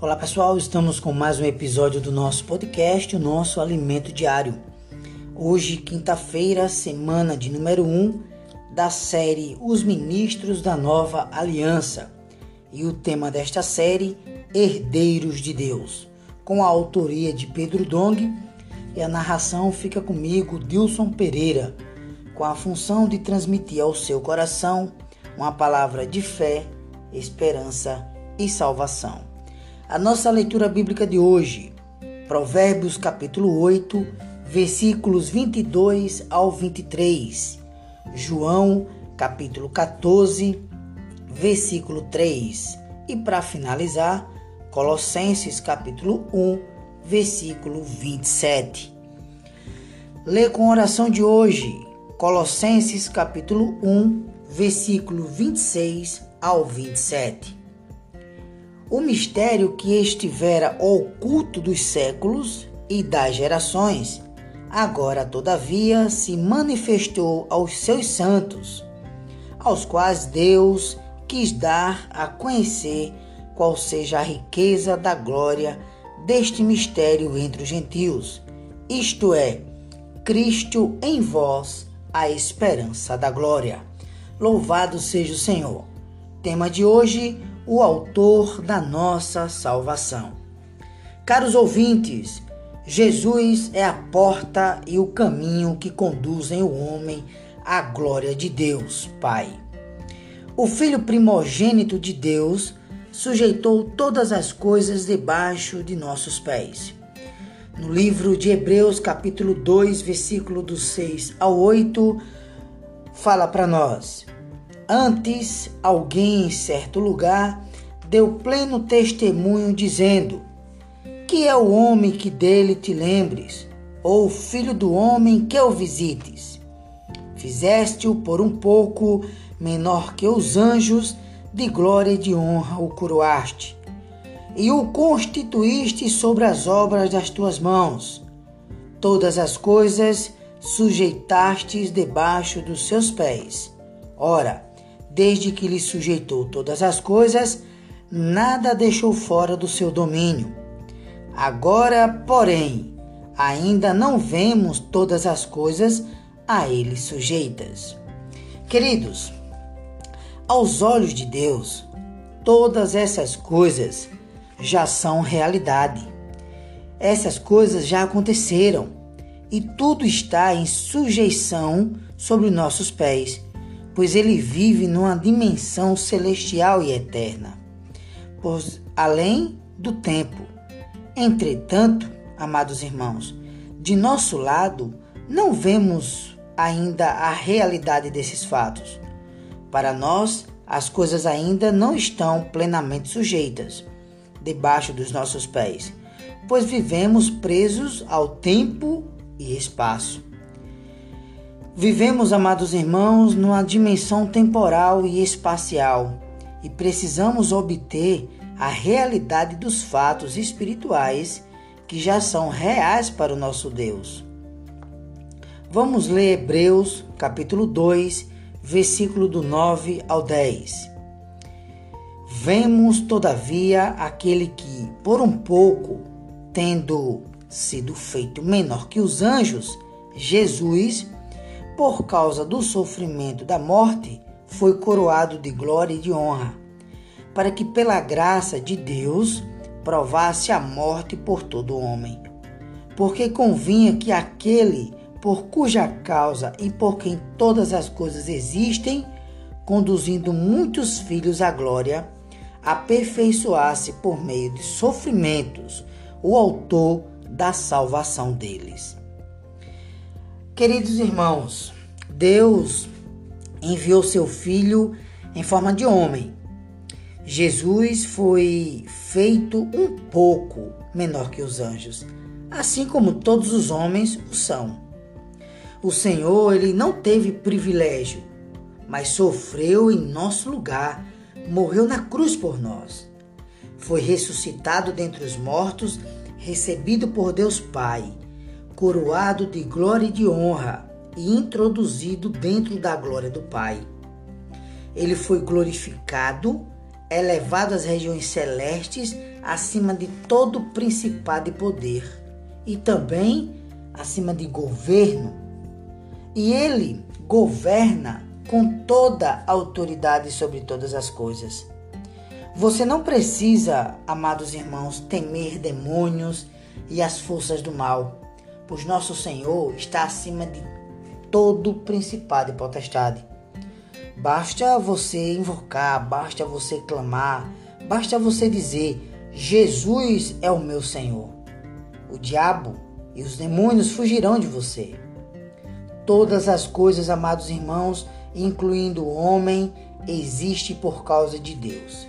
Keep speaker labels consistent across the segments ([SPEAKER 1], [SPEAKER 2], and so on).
[SPEAKER 1] Olá pessoal, estamos com mais um episódio do nosso podcast, o nosso alimento diário. Hoje, quinta-feira, semana de número 1 um da série Os Ministros da Nova Aliança. E o tema desta série, Herdeiros de Deus, com a autoria de Pedro Dong e a narração fica comigo, Dilson Pereira, com a função de transmitir ao seu coração uma palavra de fé, esperança e salvação. A nossa leitura bíblica de hoje, Provérbios capítulo 8, versículos 22 ao 23. João capítulo 14, versículo 3. E para finalizar, Colossenses capítulo 1, versículo 27. Lê com a oração de hoje, Colossenses capítulo 1, versículo 26 ao 27 o mistério que estivera oculto dos séculos e das gerações, agora todavia se manifestou aos seus santos, aos quais Deus quis dar a conhecer qual seja a riqueza da glória deste mistério entre os gentios, isto é, Cristo em vós, a esperança da glória. Louvado seja o Senhor. Tema de hoje: o autor da nossa salvação. Caros ouvintes, Jesus é a porta e o caminho que conduzem o homem à glória de Deus, Pai. O Filho primogênito de Deus sujeitou todas as coisas debaixo de nossos pés. No livro de Hebreus, capítulo 2, versículo do 6 ao 8, fala para nós: Antes, alguém em certo lugar deu pleno testemunho, dizendo: Que é o homem que dele te lembres, ou o filho do homem que o visites? Fizeste-o por um pouco menor que os anjos, de glória e de honra o coroaste, e o constituíste sobre as obras das tuas mãos. Todas as coisas sujeitastes debaixo dos seus pés. Ora, desde que lhe sujeitou todas as coisas, nada deixou fora do seu domínio. Agora, porém, ainda não vemos todas as coisas a ele sujeitas. Queridos, aos olhos de Deus, todas essas coisas já são realidade. Essas coisas já aconteceram e tudo está em sujeição sobre nossos pés pois ele vive numa dimensão celestial e eterna, pois além do tempo. Entretanto, amados irmãos, de nosso lado não vemos ainda a realidade desses fatos. Para nós, as coisas ainda não estão plenamente sujeitas debaixo dos nossos pés, pois vivemos presos ao tempo e espaço. Vivemos, amados irmãos, numa dimensão temporal e espacial e precisamos obter a realidade dos fatos espirituais que já são reais para o nosso Deus. Vamos ler Hebreus, capítulo 2, versículo do 9 ao 10. Vemos, todavia, aquele que, por um pouco, tendo sido feito menor que os anjos, Jesus, por causa do sofrimento da morte, foi coroado de glória e de honra, para que pela graça de Deus provasse a morte por todo homem. Porque convinha que aquele por cuja causa e por quem todas as coisas existem, conduzindo muitos filhos à glória, aperfeiçoasse por meio de sofrimentos o autor da salvação deles. Queridos irmãos, Deus enviou seu filho em forma de homem. Jesus foi feito um pouco menor que os anjos, assim como todos os homens o são. O Senhor, ele não teve privilégio, mas sofreu em nosso lugar, morreu na cruz por nós. Foi ressuscitado dentre os mortos, recebido por Deus Pai coroado de glória e de honra e introduzido dentro da glória do Pai. Ele foi glorificado elevado às regiões celestes, acima de todo principado e poder, e também acima de governo. E ele governa com toda a autoridade sobre todas as coisas. Você não precisa, amados irmãos, temer demônios e as forças do mal, pois nosso Senhor está acima de todo principado e potestade. Basta você invocar, basta você clamar, basta você dizer: Jesus é o meu Senhor. O diabo e os demônios fugirão de você. Todas as coisas, amados irmãos, incluindo o homem, existe por causa de Deus.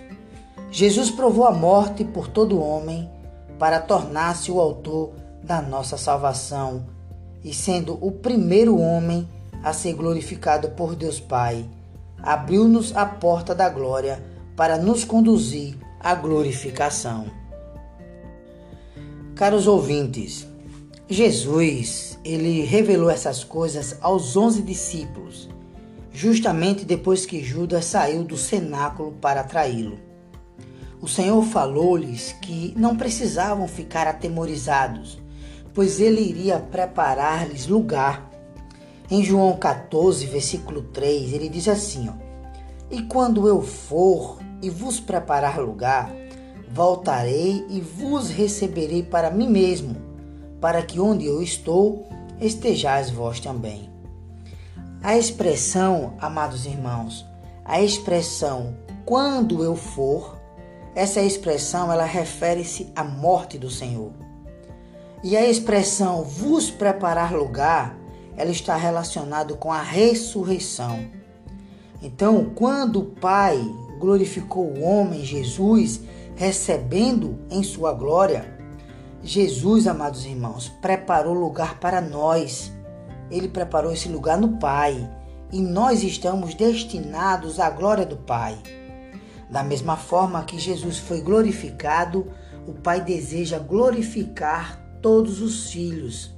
[SPEAKER 1] Jesus provou a morte por todo homem para tornar-se o autor da nossa salvação e sendo o primeiro homem a ser glorificado por Deus Pai, abriu-nos a porta da glória para nos conduzir à glorificação. Caros ouvintes, Jesus, ele revelou essas coisas aos onze discípulos, justamente depois que Judas saiu do cenáculo para traí-lo. O Senhor falou-lhes que não precisavam ficar atemorizados, pois ele iria preparar-lhes lugar. Em João 14, versículo 3, ele diz assim: ó, E quando eu for e vos preparar lugar, voltarei e vos receberei para mim mesmo para que onde eu estou estejais vós também. A expressão, amados irmãos, a expressão quando eu for, essa expressão ela refere-se à morte do Senhor. E a expressão vos preparar lugar, ela está relacionada com a ressurreição. Então, quando o Pai glorificou o homem Jesus, recebendo em sua glória, Jesus, amados irmãos, preparou lugar para nós. Ele preparou esse lugar no Pai. E nós estamos destinados à glória do Pai. Da mesma forma que Jesus foi glorificado, o Pai deseja glorificar todos os filhos.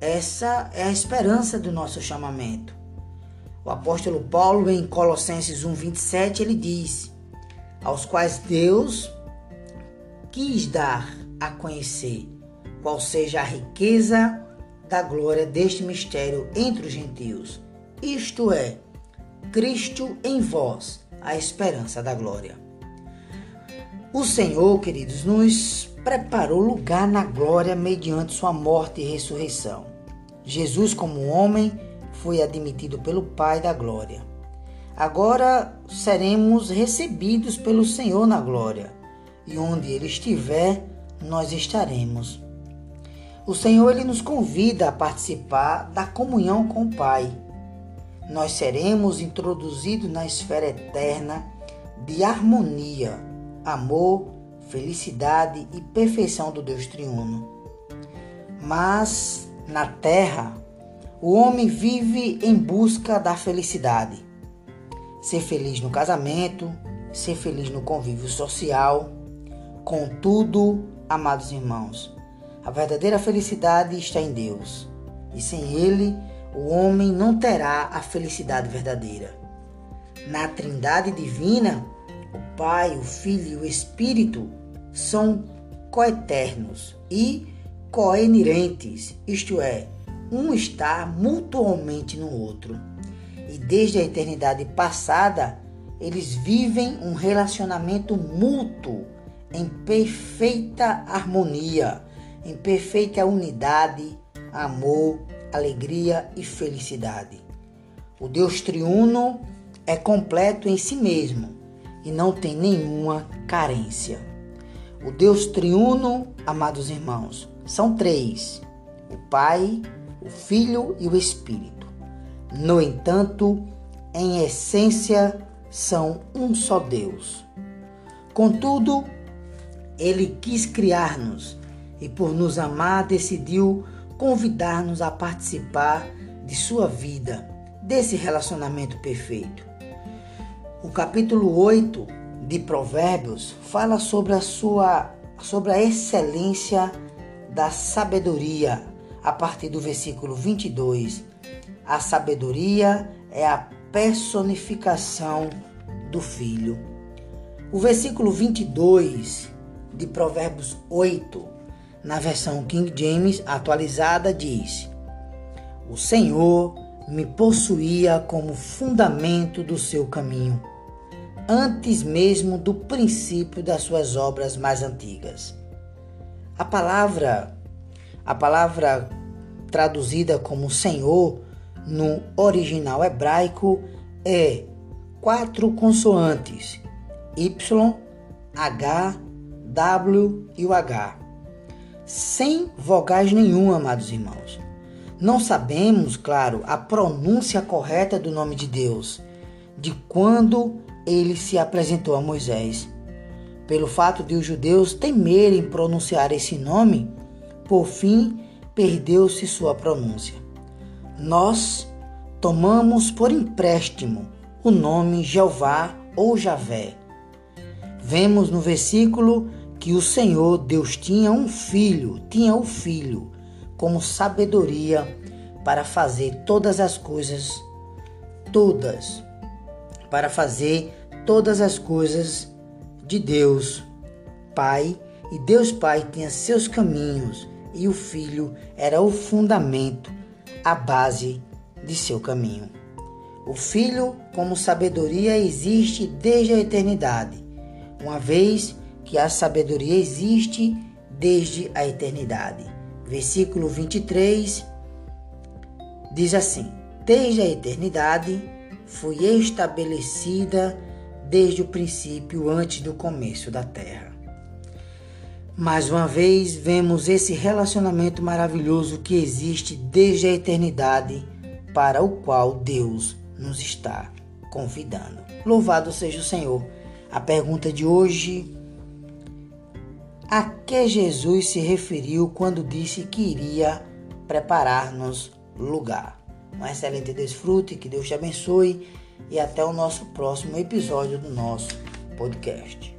[SPEAKER 1] Essa é a esperança do nosso chamamento. O apóstolo Paulo, em Colossenses 1,27, ele diz: Aos quais Deus quis dar a conhecer qual seja a riqueza da glória deste mistério entre os gentios, isto é, Cristo em vós, a esperança da glória. O Senhor, queridos, nos preparou lugar na glória mediante sua morte e ressurreição. Jesus, como homem, foi admitido pelo Pai da glória. Agora seremos recebidos pelo Senhor na glória, e onde ele estiver, nós estaremos. O Senhor ele nos convida a participar da comunhão com o Pai. Nós seremos introduzidos na esfera eterna de harmonia, amor, felicidade e perfeição do Deus triuno. Mas na terra, o homem vive em busca da felicidade. Ser feliz no casamento, ser feliz no convívio social. Contudo, Amados irmãos, a verdadeira felicidade está em Deus, e sem Ele, o homem não terá a felicidade verdadeira. Na Trindade Divina, o Pai, o Filho e o Espírito são coeternos e coenirentes, isto é, um está mutuamente no outro. E desde a eternidade passada, eles vivem um relacionamento mútuo em perfeita harmonia, em perfeita unidade, amor, alegria e felicidade. O Deus triuno é completo em si mesmo e não tem nenhuma carência. O Deus triuno, amados irmãos, são três: o Pai, o Filho e o Espírito. No entanto, em essência, são um só Deus. Contudo, ele quis criar-nos e, por nos amar, decidiu convidar-nos a participar de sua vida, desse relacionamento perfeito. O capítulo 8 de Provérbios fala sobre a sua sobre a excelência da sabedoria, a partir do versículo 22. A sabedoria é a personificação do filho. O versículo 22 de Provérbios 8, na versão King James atualizada, diz: O Senhor me possuía como fundamento do seu caminho, antes mesmo do princípio das suas obras mais antigas. A palavra a palavra traduzida como Senhor no original hebraico é quatro consoantes: Y, H, W e o H. Sem vogais nenhum, amados irmãos. Não sabemos, claro, a pronúncia correta do nome de Deus, de quando ele se apresentou a Moisés. Pelo fato de os judeus temerem pronunciar esse nome, por fim perdeu-se sua pronúncia. Nós tomamos por empréstimo o nome Jeová ou Javé. Vemos no versículo que o Senhor Deus tinha um filho, tinha o um filho, como sabedoria para fazer todas as coisas, todas, para fazer todas as coisas de Deus Pai, e Deus Pai tinha seus caminhos, e o Filho era o fundamento, a base de seu caminho. O Filho, como sabedoria, existe desde a eternidade, uma vez que a sabedoria existe desde a eternidade. Versículo 23 diz assim: Desde a eternidade fui estabelecida desde o princípio, antes do começo da terra. Mais uma vez, vemos esse relacionamento maravilhoso que existe desde a eternidade, para o qual Deus nos está convidando. Louvado seja o Senhor. A pergunta de hoje: a que Jesus se referiu quando disse que iria preparar-nos lugar? Um excelente desfrute, que Deus te abençoe e até o nosso próximo episódio do nosso podcast.